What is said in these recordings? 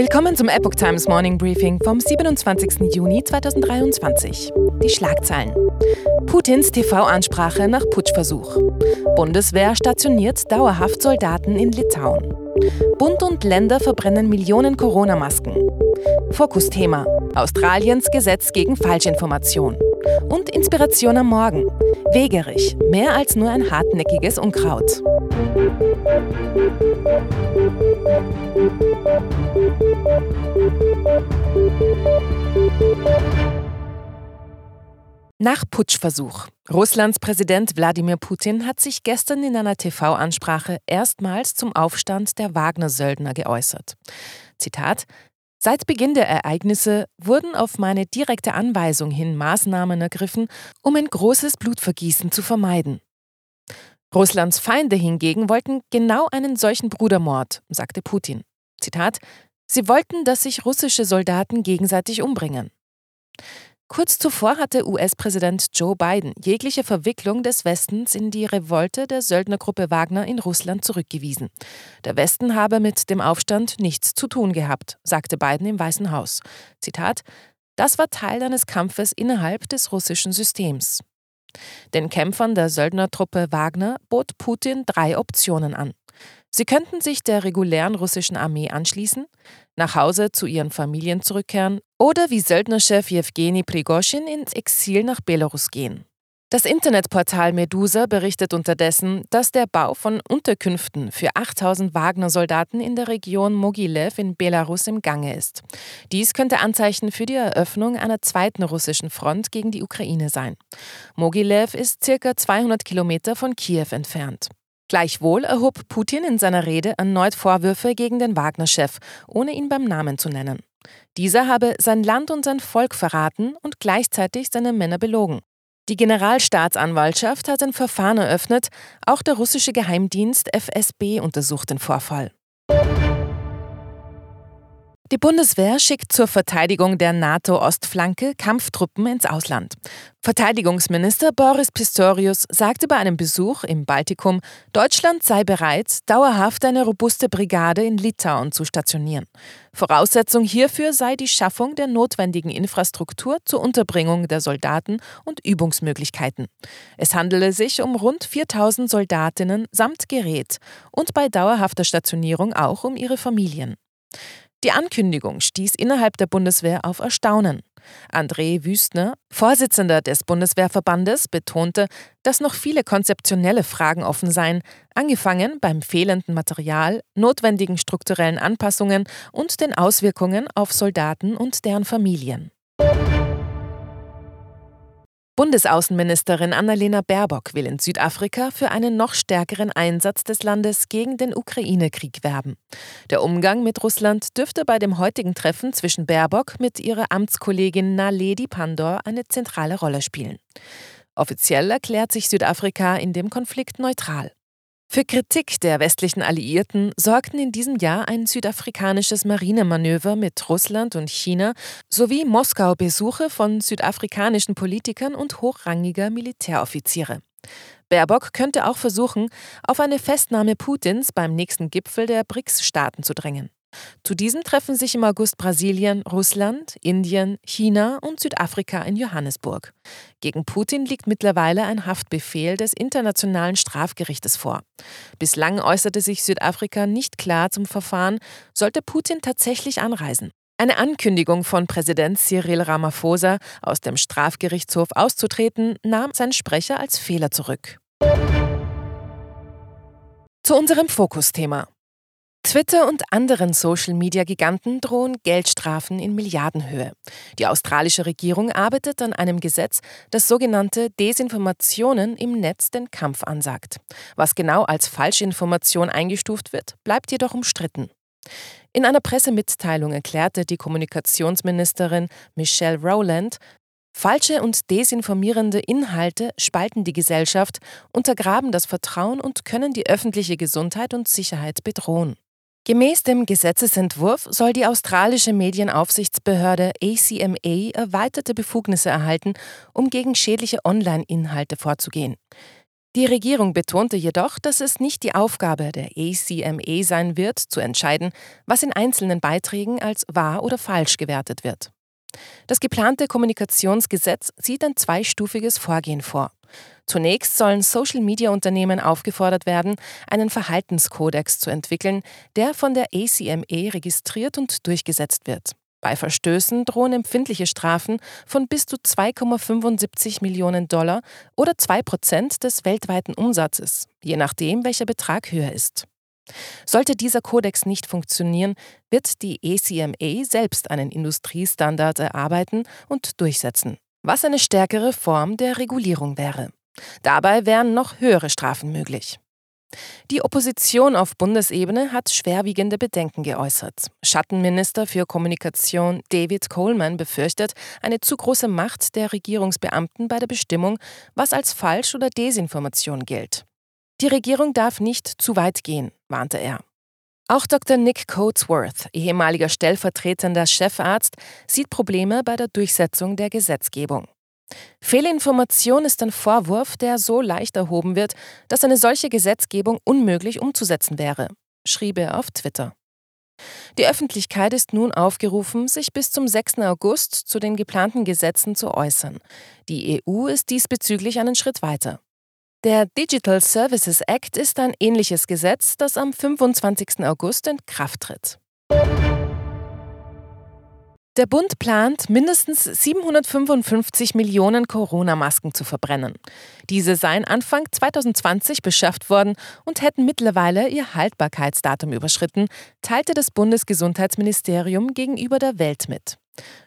Willkommen zum Epoch Times Morning Briefing vom 27. Juni 2023. Die Schlagzeilen. Putins TV-Ansprache nach Putschversuch. Bundeswehr stationiert dauerhaft Soldaten in Litauen. Bund und Länder verbrennen Millionen Corona-Masken. Fokusthema: Australiens Gesetz gegen Falschinformation. Und Inspiration am Morgen. Wegerich, mehr als nur ein hartnäckiges Unkraut. Nach Putschversuch. Russlands Präsident Wladimir Putin hat sich gestern in einer TV-Ansprache erstmals zum Aufstand der Wagner-Söldner geäußert. Zitat: Seit Beginn der Ereignisse wurden auf meine direkte Anweisung hin Maßnahmen ergriffen, um ein großes Blutvergießen zu vermeiden. Russlands Feinde hingegen wollten genau einen solchen Brudermord, sagte Putin. Zitat: Sie wollten, dass sich russische Soldaten gegenseitig umbringen. Kurz zuvor hatte US-Präsident Joe Biden jegliche Verwicklung des Westens in die Revolte der Söldnergruppe Wagner in Russland zurückgewiesen. Der Westen habe mit dem Aufstand nichts zu tun gehabt, sagte Biden im Weißen Haus. Zitat: Das war Teil eines Kampfes innerhalb des russischen Systems. Den Kämpfern der Söldnertruppe Wagner bot Putin drei Optionen an. Sie könnten sich der regulären russischen Armee anschließen, nach Hause zu ihren Familien zurückkehren oder wie Söldnerchef Jewgeni Prigoschin ins Exil nach Belarus gehen. Das Internetportal Medusa berichtet unterdessen, dass der Bau von Unterkünften für 8000 Wagner-Soldaten in der Region Mogilev in Belarus im Gange ist. Dies könnte Anzeichen für die Eröffnung einer zweiten russischen Front gegen die Ukraine sein. Mogilev ist circa 200 Kilometer von Kiew entfernt. Gleichwohl erhob Putin in seiner Rede erneut Vorwürfe gegen den Wagner-Chef, ohne ihn beim Namen zu nennen. Dieser habe sein Land und sein Volk verraten und gleichzeitig seine Männer belogen. Die Generalstaatsanwaltschaft hat ein Verfahren eröffnet, auch der russische Geheimdienst FSB untersucht den Vorfall. Die Bundeswehr schickt zur Verteidigung der NATO-Ostflanke Kampftruppen ins Ausland. Verteidigungsminister Boris Pistorius sagte bei einem Besuch im Baltikum, Deutschland sei bereit, dauerhaft eine robuste Brigade in Litauen zu stationieren. Voraussetzung hierfür sei die Schaffung der notwendigen Infrastruktur zur Unterbringung der Soldaten und Übungsmöglichkeiten. Es handele sich um rund 4000 Soldatinnen samt Gerät und bei dauerhafter Stationierung auch um ihre Familien. Die Ankündigung stieß innerhalb der Bundeswehr auf Erstaunen. André Wüstner, Vorsitzender des Bundeswehrverbandes, betonte, dass noch viele konzeptionelle Fragen offen seien, angefangen beim fehlenden Material, notwendigen strukturellen Anpassungen und den Auswirkungen auf Soldaten und deren Familien. Bundesaußenministerin Annalena Baerbock will in Südafrika für einen noch stärkeren Einsatz des Landes gegen den Ukraine-Krieg werben. Der Umgang mit Russland dürfte bei dem heutigen Treffen zwischen Baerbock mit ihrer Amtskollegin Naledi Pandor eine zentrale Rolle spielen. Offiziell erklärt sich Südafrika in dem Konflikt neutral. Für Kritik der westlichen Alliierten sorgten in diesem Jahr ein südafrikanisches Marinemanöver mit Russland und China sowie Moskau-Besuche von südafrikanischen Politikern und hochrangiger Militäroffiziere. Baerbock könnte auch versuchen, auf eine Festnahme Putins beim nächsten Gipfel der BRICS-Staaten zu drängen. Zu diesem treffen sich im August Brasilien, Russland, Indien, China und Südafrika in Johannesburg. Gegen Putin liegt mittlerweile ein Haftbefehl des Internationalen Strafgerichtes vor. Bislang äußerte sich Südafrika nicht klar zum Verfahren, sollte Putin tatsächlich anreisen. Eine Ankündigung von Präsident Cyril Ramaphosa, aus dem Strafgerichtshof auszutreten, nahm sein Sprecher als Fehler zurück. Zu unserem Fokusthema. Twitter und anderen Social-Media-Giganten drohen Geldstrafen in Milliardenhöhe. Die australische Regierung arbeitet an einem Gesetz, das sogenannte Desinformationen im Netz den Kampf ansagt. Was genau als Falschinformation eingestuft wird, bleibt jedoch umstritten. In einer Pressemitteilung erklärte die Kommunikationsministerin Michelle Rowland, Falsche und desinformierende Inhalte spalten die Gesellschaft, untergraben das Vertrauen und können die öffentliche Gesundheit und Sicherheit bedrohen. Gemäß dem Gesetzesentwurf soll die australische Medienaufsichtsbehörde ACMA erweiterte Befugnisse erhalten, um gegen schädliche Online-Inhalte vorzugehen. Die Regierung betonte jedoch, dass es nicht die Aufgabe der ACME sein wird, zu entscheiden, was in einzelnen Beiträgen als wahr oder falsch gewertet wird. Das geplante Kommunikationsgesetz sieht ein zweistufiges Vorgehen vor. Zunächst sollen Social-Media-Unternehmen aufgefordert werden, einen Verhaltenskodex zu entwickeln, der von der ACME registriert und durchgesetzt wird. Bei Verstößen drohen empfindliche Strafen von bis zu 2,75 Millionen Dollar oder 2 Prozent des weltweiten Umsatzes, je nachdem, welcher Betrag höher ist. Sollte dieser Kodex nicht funktionieren, wird die ECMA selbst einen Industriestandard erarbeiten und durchsetzen, was eine stärkere Form der Regulierung wäre. Dabei wären noch höhere Strafen möglich. Die Opposition auf Bundesebene hat schwerwiegende Bedenken geäußert. Schattenminister für Kommunikation David Coleman befürchtet eine zu große Macht der Regierungsbeamten bei der Bestimmung, was als Falsch oder Desinformation gilt. Die Regierung darf nicht zu weit gehen, warnte er. Auch Dr. Nick Coatsworth, ehemaliger stellvertretender Chefarzt, sieht Probleme bei der Durchsetzung der Gesetzgebung. Fehlinformation ist ein Vorwurf, der so leicht erhoben wird, dass eine solche Gesetzgebung unmöglich umzusetzen wäre, schrieb er auf Twitter. Die Öffentlichkeit ist nun aufgerufen, sich bis zum 6. August zu den geplanten Gesetzen zu äußern. Die EU ist diesbezüglich einen Schritt weiter. Der Digital Services Act ist ein ähnliches Gesetz, das am 25. August in Kraft tritt. Der Bund plant, mindestens 755 Millionen Corona-Masken zu verbrennen. Diese seien Anfang 2020 beschafft worden und hätten mittlerweile ihr Haltbarkeitsdatum überschritten, teilte das Bundesgesundheitsministerium gegenüber der Welt mit.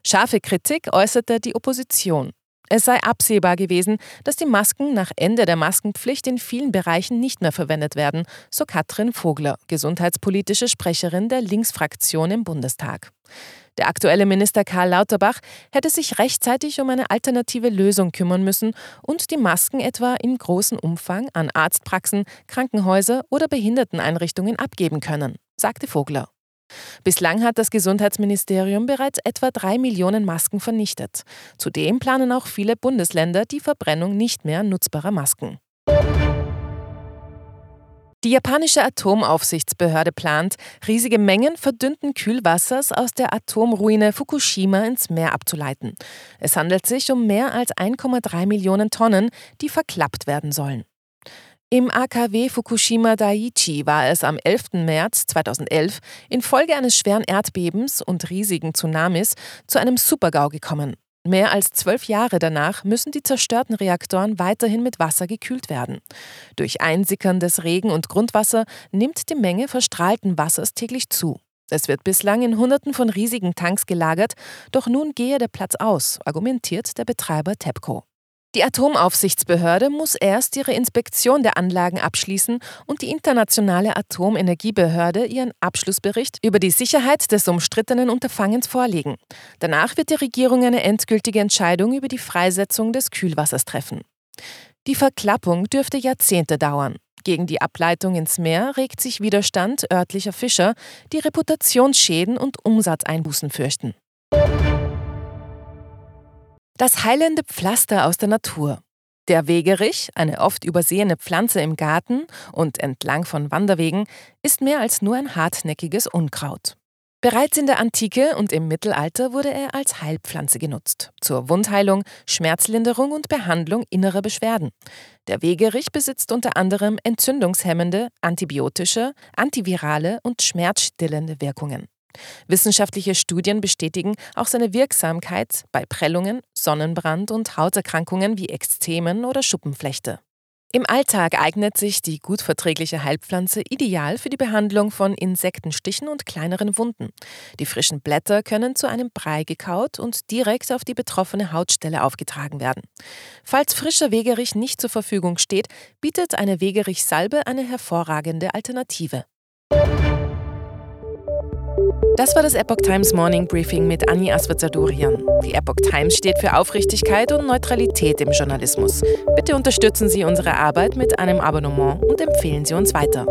Scharfe Kritik äußerte die Opposition. Es sei absehbar gewesen, dass die Masken nach Ende der Maskenpflicht in vielen Bereichen nicht mehr verwendet werden, so Katrin Vogler, gesundheitspolitische Sprecherin der Linksfraktion im Bundestag. Der aktuelle Minister Karl Lauterbach hätte sich rechtzeitig um eine alternative Lösung kümmern müssen und die Masken etwa in großem Umfang an Arztpraxen, Krankenhäuser oder Behinderteneinrichtungen abgeben können, sagte Vogler. Bislang hat das Gesundheitsministerium bereits etwa drei Millionen Masken vernichtet. Zudem planen auch viele Bundesländer die Verbrennung nicht mehr nutzbarer Masken. Die japanische Atomaufsichtsbehörde plant, riesige Mengen verdünnten Kühlwassers aus der Atomruine Fukushima ins Meer abzuleiten. Es handelt sich um mehr als 1,3 Millionen Tonnen, die verklappt werden sollen. Im AKW Fukushima Daiichi war es am 11. März 2011 infolge eines schweren Erdbebens und riesigen Tsunamis zu einem Supergau gekommen. Mehr als zwölf Jahre danach müssen die zerstörten Reaktoren weiterhin mit Wasser gekühlt werden. Durch Einsickern des Regen- und Grundwasser nimmt die Menge verstrahlten Wassers täglich zu. Es wird bislang in Hunderten von riesigen Tanks gelagert, doch nun gehe der Platz aus, argumentiert der Betreiber TEPCO. Die Atomaufsichtsbehörde muss erst ihre Inspektion der Anlagen abschließen und die Internationale Atomenergiebehörde ihren Abschlussbericht über die Sicherheit des umstrittenen Unterfangens vorlegen. Danach wird die Regierung eine endgültige Entscheidung über die Freisetzung des Kühlwassers treffen. Die Verklappung dürfte Jahrzehnte dauern. Gegen die Ableitung ins Meer regt sich Widerstand örtlicher Fischer, die Reputationsschäden und Umsatzeinbußen fürchten. Das heilende Pflaster aus der Natur. Der Wegerich, eine oft übersehene Pflanze im Garten und entlang von Wanderwegen, ist mehr als nur ein hartnäckiges Unkraut. Bereits in der Antike und im Mittelalter wurde er als Heilpflanze genutzt, zur Wundheilung, Schmerzlinderung und Behandlung innerer Beschwerden. Der Wegerich besitzt unter anderem entzündungshemmende, antibiotische, antivirale und schmerzstillende Wirkungen. Wissenschaftliche Studien bestätigen auch seine Wirksamkeit bei Prellungen, Sonnenbrand und Hauterkrankungen wie Ekzemen oder Schuppenflechte. Im Alltag eignet sich die gut verträgliche Heilpflanze ideal für die Behandlung von Insektenstichen und kleineren Wunden. Die frischen Blätter können zu einem Brei gekaut und direkt auf die betroffene Hautstelle aufgetragen werden. Falls frischer Wegerich nicht zur Verfügung steht, bietet eine Wegerich-Salbe eine hervorragende Alternative. Das war das Epoch Times Morning Briefing mit Anni Aswazadurian. Die Epoch Times steht für Aufrichtigkeit und Neutralität im Journalismus. Bitte unterstützen Sie unsere Arbeit mit einem Abonnement und empfehlen Sie uns weiter.